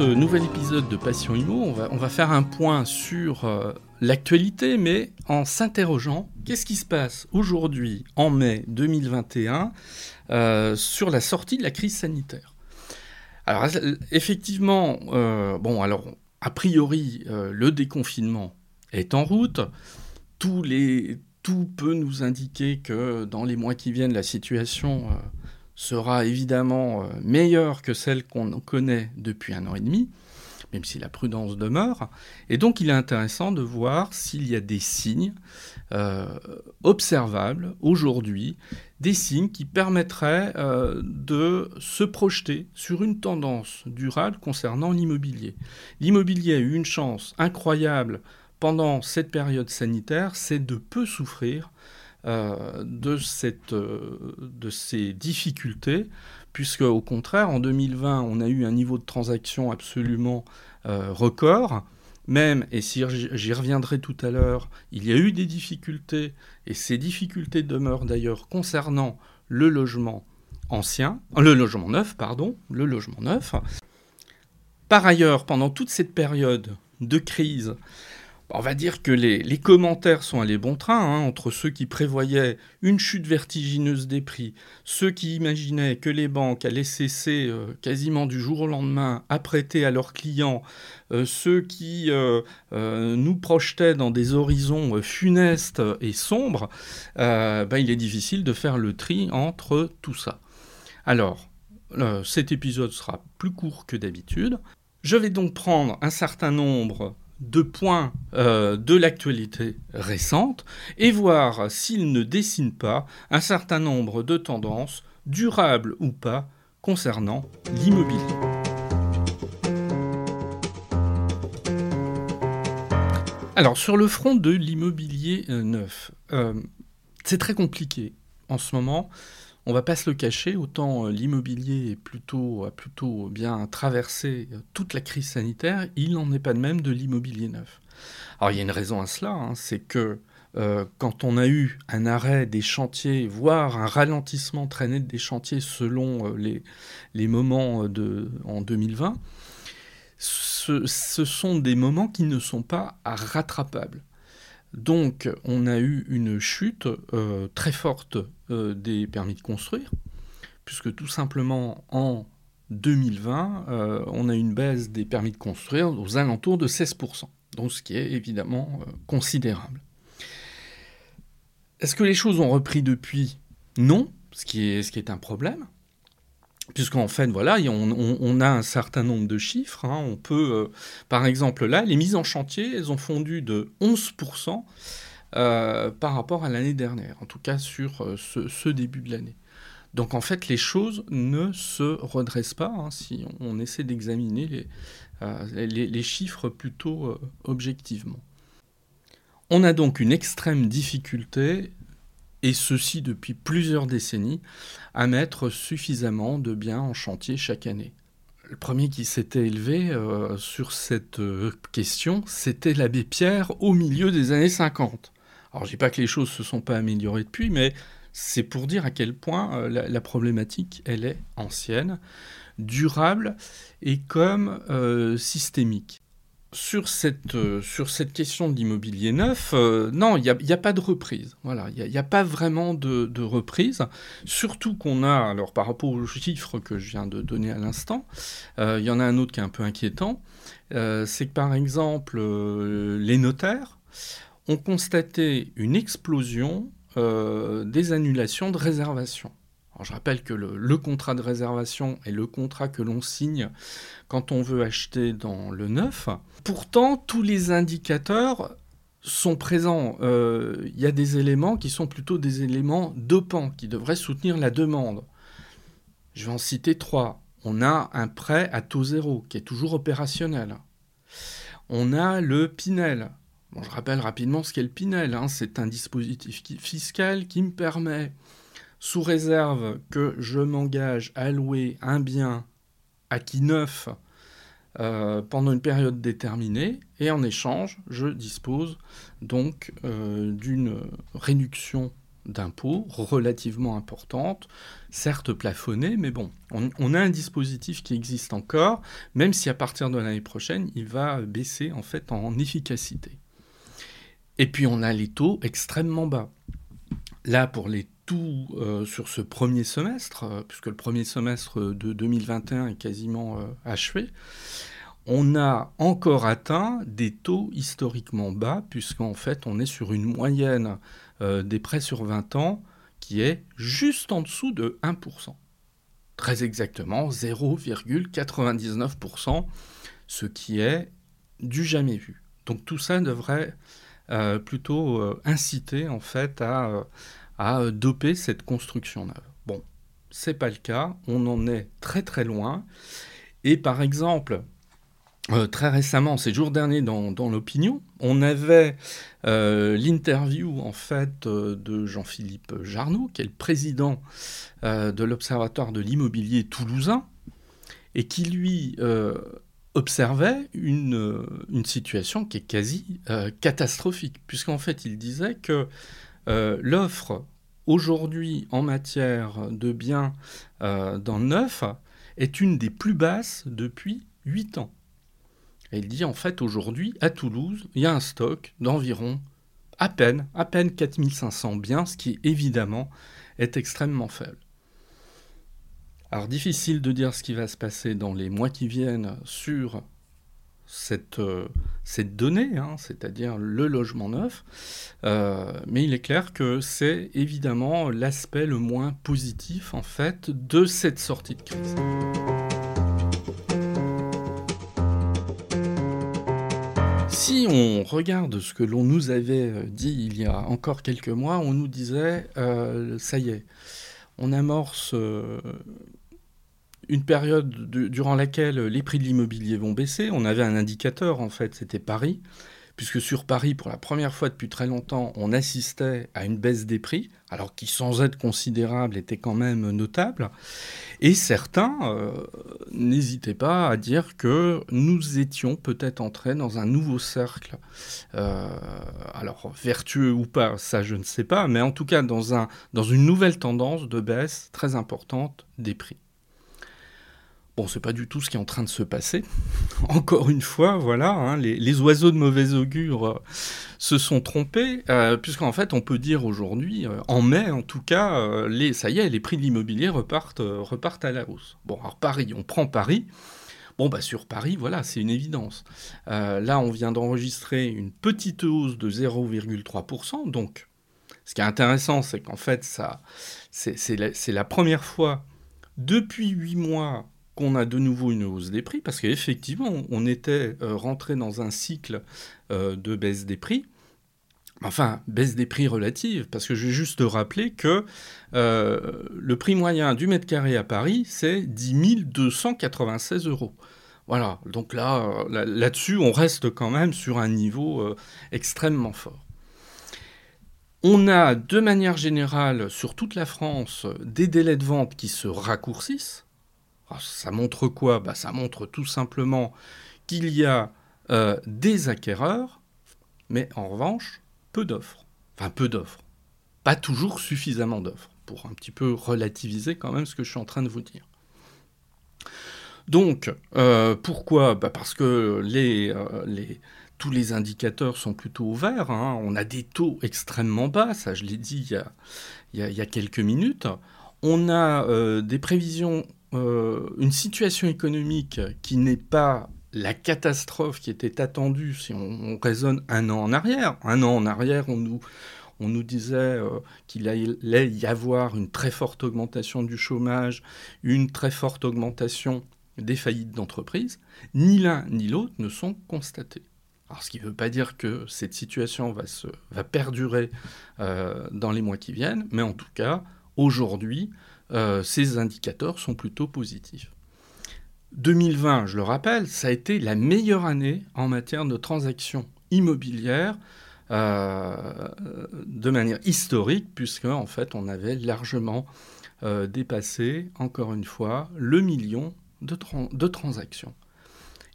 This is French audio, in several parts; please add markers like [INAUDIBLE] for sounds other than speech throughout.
Nouvel épisode de Passion Imo, on va, on va faire un point sur euh, l'actualité, mais en s'interrogeant, qu'est-ce qui se passe aujourd'hui, en mai 2021, euh, sur la sortie de la crise sanitaire? Alors effectivement, euh, bon alors a priori le déconfinement est en route, tous les, tout peut nous indiquer que dans les mois qui viennent, la situation sera évidemment euh, meilleure que celle qu'on connaît depuis un an et demi, même si la prudence demeure. Et donc il est intéressant de voir s'il y a des signes euh, observables aujourd'hui, des signes qui permettraient euh, de se projeter sur une tendance durable concernant l'immobilier. L'immobilier a eu une chance incroyable pendant cette période sanitaire, c'est de peu souffrir euh, de, cette, euh, de ces difficultés, puisque au contraire, en 2020, on a eu un niveau de transaction absolument euh, record. Même, et si j'y reviendrai tout à l'heure, il y a eu des difficultés, et ces difficultés demeurent d'ailleurs concernant le logement ancien, le logement neuf, pardon, le logement neuf. Par ailleurs, pendant toute cette période de crise, on va dire que les, commentaires sont allés bon train, hein, entre ceux qui prévoyaient une chute vertigineuse des prix, ceux qui imaginaient que les banques allaient cesser euh, quasiment du jour au lendemain à prêter à leurs clients, euh, ceux qui euh, nous projetaient dans des horizons funestes et sombres, ben, il est difficile de faire le tri entre tout ça. Alors, cet épisode sera plus court que d'habitude. Je vais donc prendre un certain nombre de points euh, de l'actualité récente et voir s'il ne dessine pas un certain nombre de tendances, durables ou pas, concernant l'immobilier. Alors sur le front de l'immobilier euh, neuf, euh, c'est très compliqué en ce moment on va pas se le cacher, autant euh, l'immobilier a plutôt bien traversé euh, toute la crise sanitaire, il n'en est pas de même de l'immobilier neuf. Alors il y a une raison à cela, hein, c'est que euh, quand on a eu un arrêt des chantiers, voire un ralentissement net des chantiers selon les, moments de, en 2020, ce, ce, sont des moments qui ne sont pas rattrapables. Donc on a eu une chute euh, très forte euh, des permis de construire, puisque tout simplement en 2020, euh, on a eu une baisse des permis de construire aux alentours de 16%, donc ce qui est évidemment considérable. Est-ce que les choses ont repris depuis? Non, ce qui est un problème puisqu'en fait, voilà, on, a un certain nombre de chiffres. Hein. On peut, euh, par exemple, là, les mises en chantier, elles ont fondu de 11% euh, par rapport à l'année dernière, en tout cas sur euh, ce, début de l'année. Donc en fait, les choses ne se redressent pas hein, si on, essaie d'examiner les, chiffres plutôt objectivement. On a donc une extrême difficulté et ceci depuis plusieurs décennies, à mettre suffisamment de biens en chantier chaque année. Le premier qui s'était élevé euh, sur cette euh, question, c'était l'abbé Pierre au milieu des années 50. Alors je dis pas que les choses se sont pas améliorées depuis, mais c'est pour dire à quel point euh, la, la, problématique, elle est ancienne, durable et comme systémique sur cette, euh, sur cette question de l'immobilier neuf, euh, non, il n'y a, a, pas de reprise. Voilà, il n'y a, pas vraiment de, reprise. Surtout qu'on a, alors par rapport aux chiffres que je viens de donner à l'instant, euh, il y en a un autre qui est un peu inquiétant. c'est que par exemple, les notaires ont constaté une explosion des annulations de je rappelle que le, contrat de réservation est le contrat que l'on signe quand on veut acheter dans le neuf. Pourtant, tous les indicateurs sont présents. Euh, il y a des éléments qui sont plutôt des éléments dopants, qui devraient soutenir la demande. Je vais en citer trois. On a un prêt à taux zéro, qui est toujours opérationnel. On a le Pinel, je rappelle rapidement ce qu'est le Pinel. Hein. C'est un dispositif fiscal qui me permet, sous réserve que je m'engage à louer un bien acquis neuf euh, pendant une période déterminée, et en échange, je dispose donc euh, d'une réduction d'impôts relativement importante, certes plafonnée, mais bon, on, on, a un dispositif qui existe encore, même si à partir de l'année prochaine, il va baisser en fait en efficacité. Et puis on a les taux extrêmement bas. Là, pour les euh, sur ce premier semestre, euh, puisque le premier semestre de 2021 est quasiment euh, achevé, on a encore atteint des taux historiquement bas, puisqu'en fait on est sur une moyenne des prêts sur 20 ans qui est juste en dessous de 1%. Très exactement 0,99%, ce qui est du jamais vu. Donc tout ça devrait plutôt inciter en fait à, à doper cette construction neuve. Bon, c'est pas le cas, on en est très très loin. Et par exemple, très récemment, ces jours derniers dans, dans l'opinion, on avait l'interview en fait de Jean-Philippe Jarnot, qui est le président de l'Observatoire de l'immobilier toulousain, et qui lui observait une, euh, une, situation qui est quasi euh, catastrophique, puisqu'en fait il disait que euh, l'offre aujourd'hui en matière de biens dans le neuf est une des plus basses depuis 8 ans. Et il dit en fait aujourd'hui à Toulouse, il y a un stock d'environ à peine, à peine 4500 biens, ce qui évidemment est extrêmement faible. Alors difficile de dire ce qui va se passer dans les mois qui viennent sur cette, euh, cette donnée, hein, c'est-à-dire le logement neuf, euh, mais il est clair que c'est évidemment l'aspect le moins positif en fait de cette sortie de crise. Si on regarde ce que l'on nous avait euh, dit il y a encore quelques mois, on nous disait, ça y est, on amorce une période durant laquelle les prix de l'immobilier vont baisser. On avait un indicateur, en fait, c'était Paris, puisque sur Paris, pour la première fois depuis très longtemps, on assistait à une baisse des prix, alors qui, sans être considérable, était quand même notable. Et certains euh, n'hésitaient pas à dire que nous étions peut-être entrés dans un nouveau cercle, euh, alors vertueux ou pas, ça je ne sais pas, mais en tout cas dans une nouvelle tendance de baisse très importante des prix. Bon, c'est pas du tout ce qui est en train de se passer. [LAUGHS] Encore une fois, voilà, hein, les, oiseaux de mauvais augure euh, se sont trompés, euh, puisqu'en fait, on peut dire aujourd'hui, euh, en mai en tout cas, les, ça y est, les prix de l'immobilier repartent, repartent à la hausse. Bon, alors Paris, on prend Paris. Bon, bah sur Paris, voilà, c'est une évidence. là, on vient d'enregistrer une petite hausse de 0,3%. Donc, ce qui est intéressant, c'est qu'en fait, ça, c'est la, la première fois depuis 8 mois a de nouveau une hausse des prix, parce qu'effectivement, on était euh, rentré dans un cycle euh, de baisse des prix. Enfin, baisse des prix relative, parce que je vais juste rappeler que euh, le prix moyen du mètre carré à Paris, c'est 10 296 euros. Voilà, donc là, là-dessus, on reste quand même sur un niveau extrêmement fort. On a de manière générale sur toute la France des délais de vente qui se raccourcissent. Ah, ça montre quoi? Bah, Ça montre tout simplement qu'il y a euh, des acquéreurs, mais en revanche, peu d'offres. Enfin, peu d'offres. Pas toujours suffisamment d'offres, pour un petit peu relativiser quand même ce que je suis en train de vous dire. Donc, euh, pourquoi? Bah, Parce que euh, tous les indicateurs sont plutôt ouverts. Hein. On a des taux extrêmement bas, ça je l'ai dit il y, a, quelques minutes. On a des prévisions euh, une situation économique qui n'est pas la catastrophe qui était attendue, si on, raisonne un an en arrière, un an en arrière, on nous, on nous disait euh, qu'il allait y avoir une très forte augmentation du chômage, une très forte augmentation des faillites d'entreprises. Ni l'un ni l'autre ne sont constatés. Alors, ce qui ne veut pas dire que cette situation va, se, va perdurer euh, dans les mois qui viennent, mais en tout cas, aujourd'hui, euh, ces indicateurs sont plutôt positifs. 2020, je le rappelle, ça a été la meilleure année en matière de transactions immobilières euh, de manière historique, puisque en fait on avait largement euh, dépassé, encore une fois, le million de, de transactions.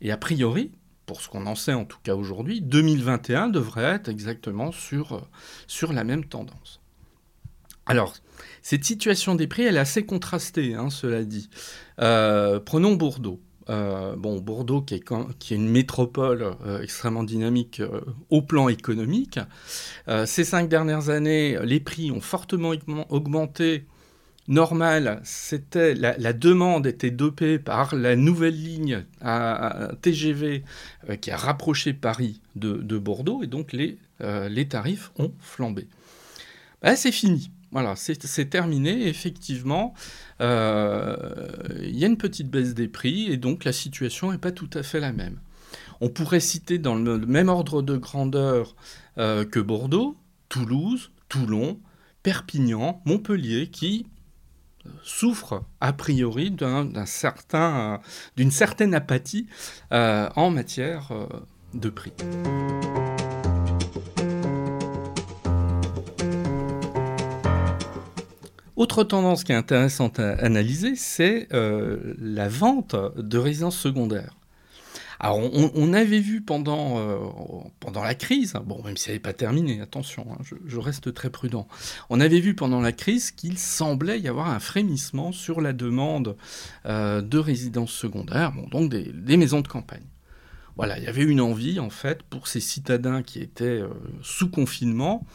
Et a priori, pour ce qu'on en sait en tout cas aujourd'hui, 2021 devrait être exactement sur, sur la même tendance. Alors, cette situation des prix, elle est assez contrastée, hein, cela dit. Euh, prenons Bordeaux. Euh, bon, Bordeaux, qui est, une métropole euh, extrêmement dynamique au plan économique. ces cinq dernières années, les prix ont fortement augmenté. Normal, c'était la, demande était dopée par la nouvelle ligne TGV qui a rapproché Paris de, Bordeaux et donc les, tarifs ont flambé. Ben, c'est fini. Voilà, c'est terminé. Effectivement, euh, il y a une petite baisse des prix et donc la situation n'est pas tout à fait la même. On pourrait citer dans le même ordre de grandeur euh, que Bordeaux, Toulouse, Toulon, Perpignan, Montpellier, qui souffrent a priori d'une certain, certaine apathie euh, en matière de prix. Autre tendance qui est intéressante à analyser, c'est euh, la vente de résidences secondaires. Alors, on, avait vu pendant, euh, pendant la crise, bon, même si elle n'est pas terminée, attention, hein, je, reste très prudent, on avait vu pendant la crise qu'il semblait y avoir un frémissement sur la demande euh, de résidences secondaires, bon, donc des, maisons de campagne. Voilà, il y avait une envie, en fait, pour ces citadins qui étaient sous confinement,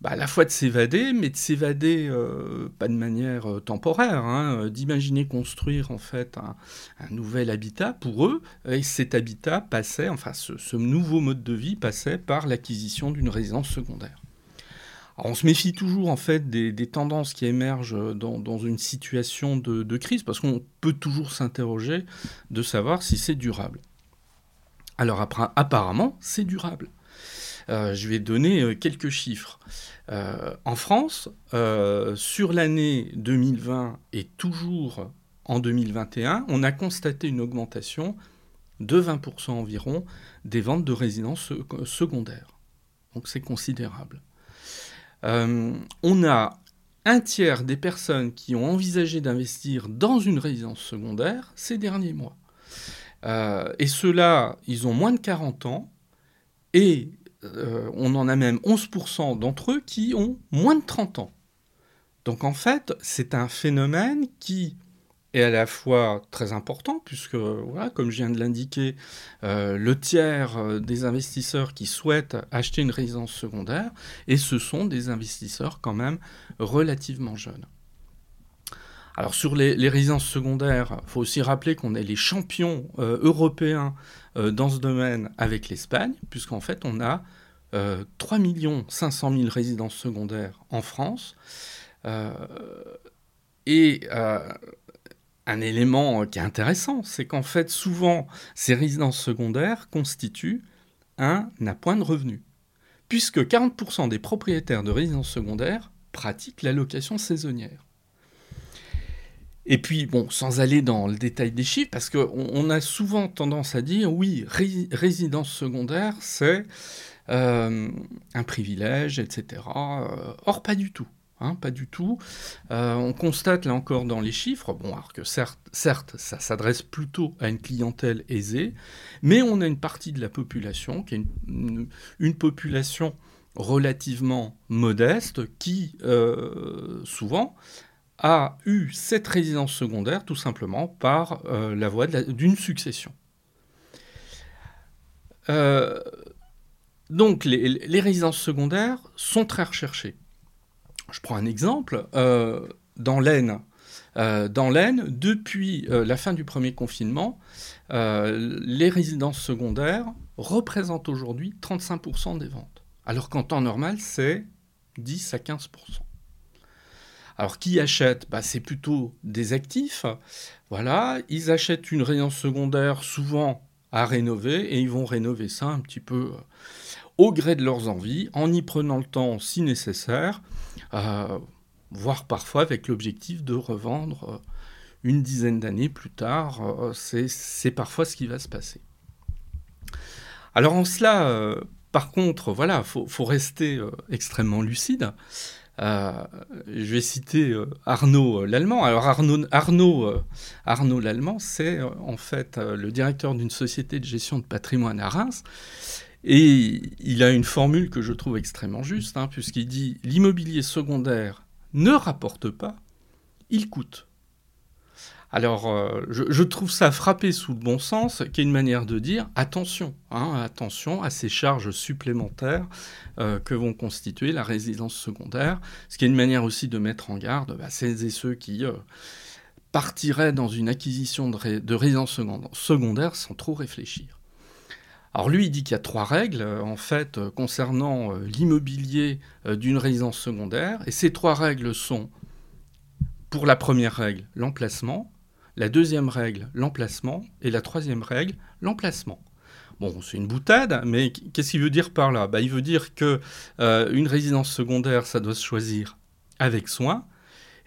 bah, à la fois de s'évader, mais de s'évader euh, pas de manière euh, temporaire, hein, euh, d'imaginer construire en fait un, nouvel habitat pour eux. Et cet habitat passait, enfin ce, nouveau mode de vie passait par l'acquisition d'une résidence secondaire. on se méfie toujours en fait des, tendances qui émergent dans, une situation de, crise, parce qu'on peut toujours s'interroger de savoir si c'est durable. Alors apparemment, c'est durable. Je vais donner quelques chiffres. Euh, en France, euh, sur l'année 2020 et toujours en 2021, on a constaté une augmentation de 20% environ des ventes de résidences secondaires. Donc c'est considérable. Euh, on a un tiers des personnes qui ont envisagé d'investir dans une résidence secondaire ces derniers mois. et ceux-là, ils ont moins de 40 ans et euh, on en a même 11% d'entre eux qui ont moins de 30 ans. Donc en fait, c'est un phénomène qui est à la fois très important, puisque, voilà, comme je viens de l'indiquer, euh, le tiers euh, des investisseurs qui souhaitent acheter une résidence secondaire, et ce sont des investisseurs quand même relativement jeunes. Alors sur les, résidences secondaires, il faut aussi rappeler qu'on est les champions européens dans ce domaine avec l'Espagne, puisqu'en fait on a 3 500 000 résidences secondaires en France. Euh, et euh, un élément qui est intéressant, c'est qu'en fait, souvent, ces résidences secondaires constituent un appoint de revenu, puisque 40% des propriétaires de résidences secondaires pratiquent la location saisonnière. Et puis, bon, sans aller dans le détail des chiffres, parce qu'on on a souvent tendance à dire, oui, résidence secondaire, c'est euh, un privilège, etc. Euh, or, pas du tout. Hein, pas du tout. Euh, on constate là encore dans les chiffres, bon, alors que certes, certes ça s'adresse plutôt à une clientèle aisée, mais on a une partie de la population qui est une, population relativement modeste qui, souvent, a eu cette résidence secondaire tout simplement par la voie d'une succession. Donc les, résidences secondaires sont très recherchées. Je prends un exemple. Euh, dans l'Aisne, dans l'Aisne, depuis la fin du premier confinement, les résidences secondaires représentent aujourd'hui 35% des ventes. Alors qu'en temps normal, c'est 10 à 15%. Alors qui achète? Bah, C'est plutôt des actifs. Voilà, ils achètent une résidence secondaire souvent à rénover et ils vont rénover ça un petit peu euh, au gré de leurs envies, en y prenant le temps si nécessaire, euh, voire parfois avec l'objectif de revendre euh, une dizaine d'années plus tard. c'est parfois ce qui va se passer. Alors en cela, par contre, voilà, faut, faut rester extrêmement lucide. Euh, je vais citer euh, Arnaud euh, l'Allemand. Alors Arnaud, Arnaud, l'Allemand, c'est en fait le directeur d'une société de gestion de patrimoine à Reims. Et il a une formule que je trouve extrêmement juste, hein, puisqu'il dit l'immobilier secondaire ne rapporte pas, il coûte. Alors, euh, je, trouve ça frappé sous le bon sens, qui est une manière de dire attention, hein, attention à ces charges supplémentaires euh, que vont constituer la résidence secondaire, ce qui est une manière aussi de mettre en garde bah, celles et ceux qui euh, partiraient dans une acquisition de, résidence secondaire sans trop réfléchir. Alors lui, il dit qu'il y a trois règles, en fait, concernant l'immobilier d'une résidence secondaire, et ces trois règles sont, pour la première règle, l'emplacement, la deuxième règle, l'emplacement. Et la troisième règle, l'emplacement. Bon, c'est une boutade, mais qu'est-ce qu'il veut dire par là? Bah, Il veut dire que euh, une résidence secondaire, ça doit se choisir avec soin,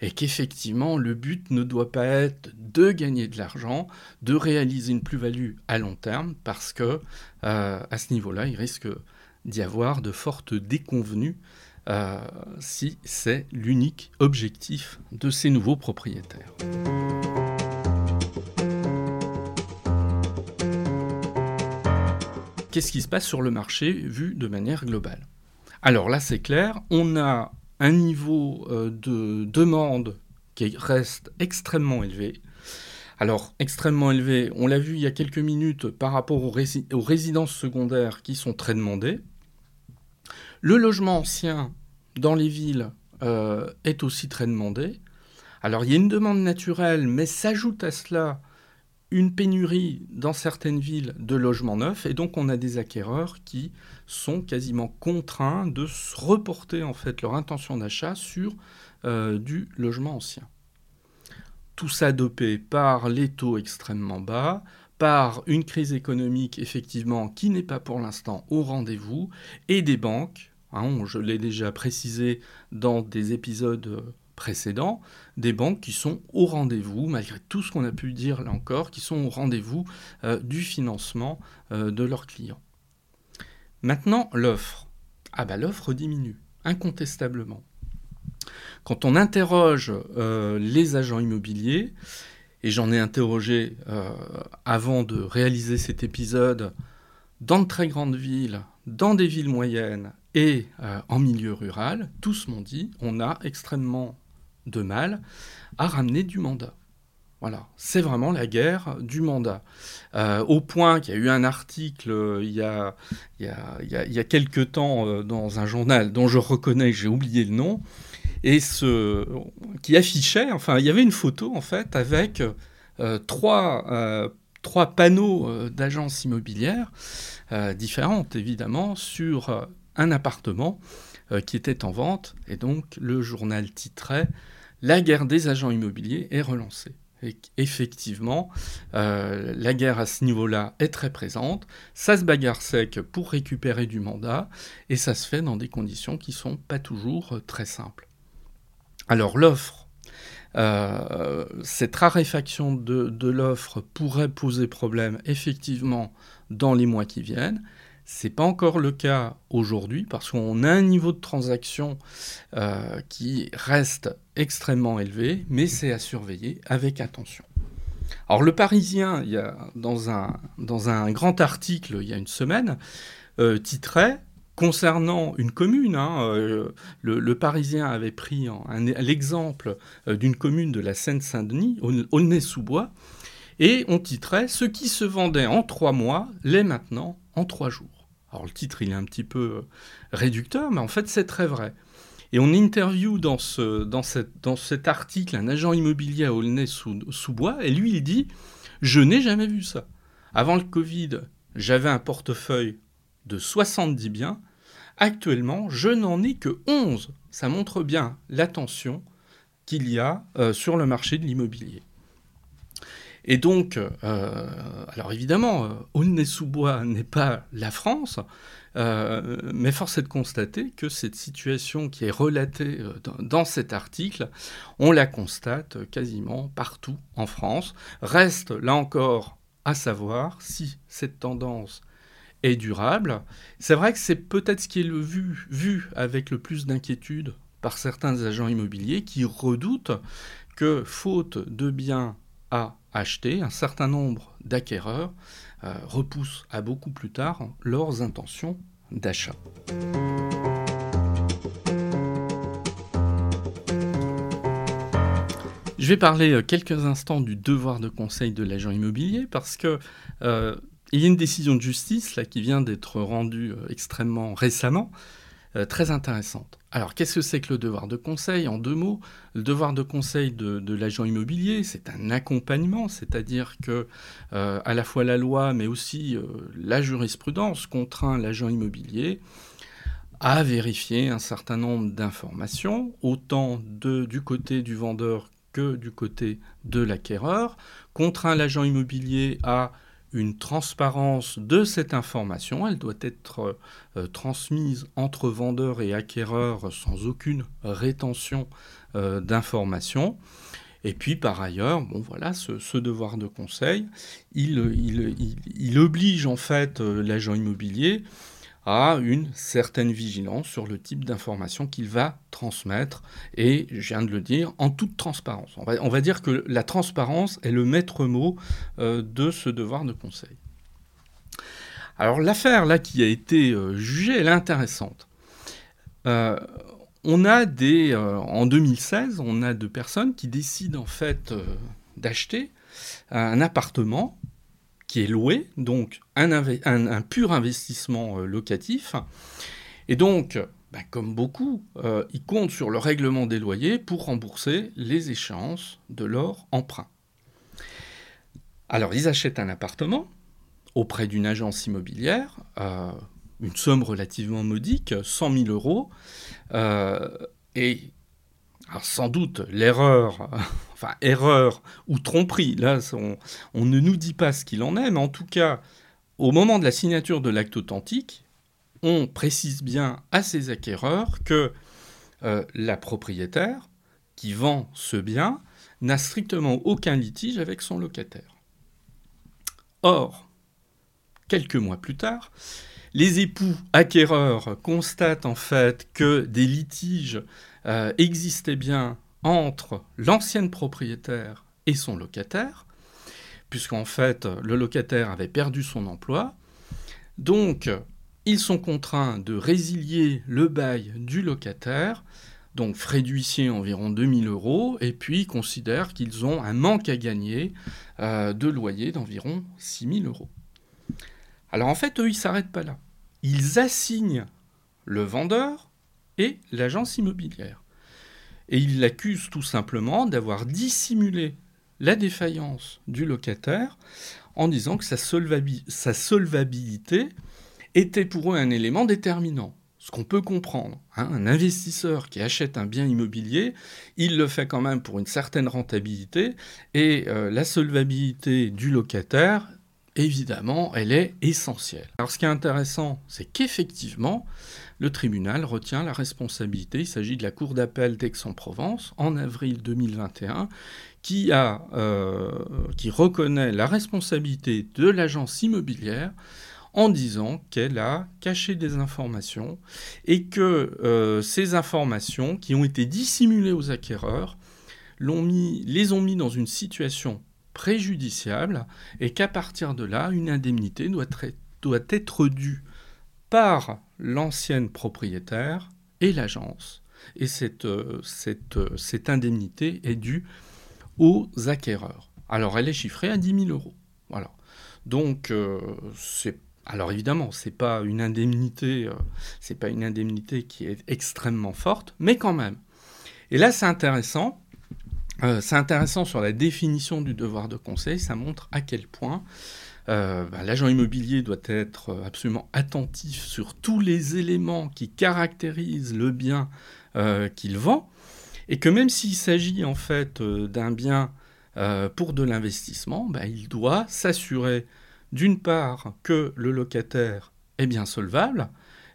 et qu'effectivement, le but ne doit pas être de gagner de l'argent, de réaliser une plus-value à long terme, parce que euh, à ce niveau-là, il risque d'y avoir de fortes déconvenues euh, si c'est l'unique objectif de ces nouveaux propriétaires. Qu'est-ce qui se passe sur le marché vu de manière globale Alors là, c'est clair, on a un niveau euh, de demande qui reste extrêmement élevé. Alors, extrêmement élevé, on l'a vu il y a quelques minutes par rapport aux, résidences secondaires qui sont très demandées. Le logement ancien dans les villes euh, est aussi très demandé. Alors, il y a une demande naturelle, mais s'ajoute à cela une pénurie dans certaines villes de logements neufs et donc on a des acquéreurs qui sont quasiment contraints de reporter en fait leur intention d'achat sur euh, du logement ancien. Tout ça dopé par les taux extrêmement bas, par une crise économique effectivement qui n'est pas pour l'instant au rendez-vous et des banques, hein, je l'ai déjà précisé dans des épisodes précédents, des banques qui sont au rendez-vous, malgré tout ce qu'on a pu dire là encore, qui sont au rendez-vous euh, du financement euh, de leurs clients. Maintenant, l'offre. Ah bah l'offre diminue, incontestablement. Quand on interroge euh, les agents immobiliers, et j'en ai interrogé avant de réaliser cet épisode dans de très grandes villes, dans des villes moyennes et en milieu rural, tous m'ont dit on a extrêmement de mal à ramener du mandat. Voilà, c'est vraiment la guerre du mandat. Euh, au point qu'il y a eu un article euh, il, y a, il, y a, quelques temps euh, dans un journal dont je reconnais, j'ai oublié le nom, et ce, qui affichait, enfin, il y avait une photo en fait avec trois, trois panneaux d'agences immobilières différentes évidemment sur un appartement qui était en vente, et donc le journal titrait la guerre des agents immobiliers est relancée. Et effectivement, euh, la guerre à ce niveau-là est très présente. Ça se bagarre sec pour récupérer du mandat et ça se fait dans des conditions qui ne sont pas toujours euh, très simples. Alors l'offre, euh, cette raréfaction de l'offre pourrait poser problème effectivement dans les mois qui viennent. Ce n'est pas encore le cas aujourd'hui parce qu'on a un niveau de transaction euh, qui reste extrêmement élevé, mais c'est à surveiller avec attention. Alors le Parisien, il y a, dans, un, dans un grand article il y a une semaine, euh, titrait concernant une commune, hein, euh, le, Parisien avait pris l'exemple d'une commune de la Seine-Saint-Denis, Aulnay-sous-Bois, et on titrait Ce qui se vendait en trois mois l'est maintenant en trois jours. Alors le titre, il est un petit peu euh, réducteur, mais en fait, c'est très vrai. Et on interview dans, cet article un agent immobilier à Aulnay-sous-Bois, et lui, il dit Je n'ai jamais vu ça. Avant le Covid, j'avais un portefeuille de 70 biens. Actuellement, je n'en ai que 11. Ça montre bien l'attention qu'il y a euh, sur le marché de l'immobilier. Et donc, euh, alors évidemment, euh, Aulnay-sous-Bois n'est pas la France, mais force est de constater que cette situation qui est relatée dans, cet article, on la constate quasiment partout en France. Reste là encore à savoir si cette tendance est durable. C'est vrai que c'est peut-être ce qui est vu, vu avec le plus d'inquiétude par certains agents immobiliers qui redoutent que, faute de biens à acheter, un certain nombre d'acquéreurs euh, repoussent à beaucoup plus tard leurs intentions d'achat. Je vais parler euh, quelques instants du devoir de conseil de l'agent immobilier parce que euh, il y a une décision de justice là, qui vient d'être rendue extrêmement récemment euh, très intéressante. Alors, qu'est-ce que c'est que le devoir de conseil En deux mots, le devoir de conseil de, l'agent immobilier, c'est un accompagnement, c'est-à-dire que euh, à la fois la loi, mais aussi euh, la jurisprudence contraint l'agent immobilier à vérifier un certain nombre d'informations, autant de, du côté du vendeur que du côté de l'acquéreur, contraint l'agent immobilier à une transparence de cette information. Elle doit être euh, transmise entre vendeurs et acquéreurs sans aucune rétention euh, d'informations. Et puis par ailleurs, bon voilà, ce, devoir de conseil, il, oblige en fait euh, l'agent immobilier a une certaine vigilance sur le type d'information qu'il va transmettre, et je viens de le dire, en toute transparence. On va, dire que la transparence est le maître mot euh, de ce devoir de conseil. Alors l'affaire là qui a été euh, jugée, elle est intéressante. Euh, on a des, en 2016, on a deux personnes qui décident en fait d'acheter un appartement qui est loué, donc un, pur investissement euh, locatif. Et donc, bah, comme beaucoup, euh, ils comptent sur le règlement des loyers pour rembourser les échéances de leur emprunt. Alors, ils achètent un appartement auprès d'une agence immobilière, euh, une somme relativement modique, 100 000 euros, et alors sans doute l'erreur, [LAUGHS] enfin erreur ou tromperie, là on, ne nous dit pas ce qu'il en est, mais en tout cas, au moment de la signature de l'acte authentique, on précise bien à ses acquéreurs que euh, la propriétaire qui vend ce bien n'a strictement aucun litige avec son locataire. Or, quelques mois plus tard, les époux acquéreurs constatent en fait que des litiges euh, existait bien entre l'ancienne propriétaire et son locataire, puisqu'en fait le locataire avait perdu son emploi. Donc ils sont contraints de résilier le bail du locataire, donc frais d'huissier environ 2000 euros, et puis considèrent qu'ils ont un manque à gagner euh, de loyer d'environ 6000 euros. Alors en fait, eux, ils ne s'arrêtent pas là. Ils assignent le vendeur et l'agence immobilière. Et il l'accuse tout simplement d'avoir dissimulé la défaillance du locataire en disant que sa, solvabilité était pour eux un élément déterminant. Ce qu'on peut comprendre. Hein. un investisseur qui achète un bien immobilier, il le fait quand même pour une certaine rentabilité, et euh, la solvabilité du locataire, évidemment, elle est essentielle. Alors ce qui est intéressant, c'est qu'effectivement, le tribunal retient la responsabilité, il s'agit de la Cour d'appel d'Aix-en-Provence, en avril 2021, qui, a, euh, qui reconnaît la responsabilité de l'agence immobilière en disant qu'elle a caché des informations et que euh, ces informations qui ont été dissimulées aux acquéreurs les ont mis dans une situation préjudiciable et qu'à partir de là, une indemnité doit, doit être due par l'ancienne propriétaire et l'agence. Et cette, euh, cette, cette, indemnité est due aux acquéreurs. Alors elle est chiffrée à 10 000 euros. Voilà. Donc euh, c'est alors évidemment, c'est pas une indemnité, euh, pas une indemnité qui est extrêmement forte, mais quand même. Et là, c'est intéressant. Euh, c'est intéressant sur la définition du devoir de conseil. Ça montre à quel point euh, bah, l'agent immobilier doit être absolument attentif sur tous les éléments qui caractérisent le bien qu'il vend, et que même s'il s'agit en fait d'un bien pour de l'investissement, bah, il doit s'assurer d'une part que le locataire est bien solvable,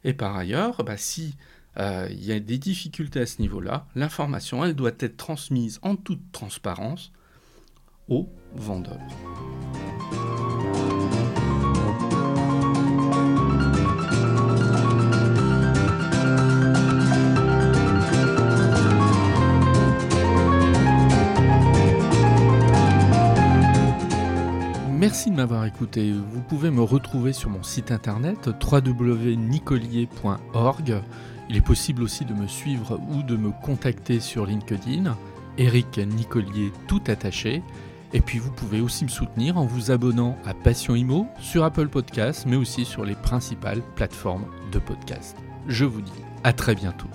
et par ailleurs, bah, si euh, il y a des difficultés à ce niveau-là, l'information, elle doit être transmise en toute transparence au vendeur. Merci de m'avoir écouté. Vous pouvez me retrouver sur mon site internet www.nicolier.org. Il est possible aussi de me suivre ou de me contacter sur LinkedIn, Eric Nicolier tout attaché. Et puis vous pouvez aussi me soutenir en vous abonnant à Passion Imo sur Apple Podcasts, mais aussi sur les principales plateformes de podcast. Je vous dis à très bientôt.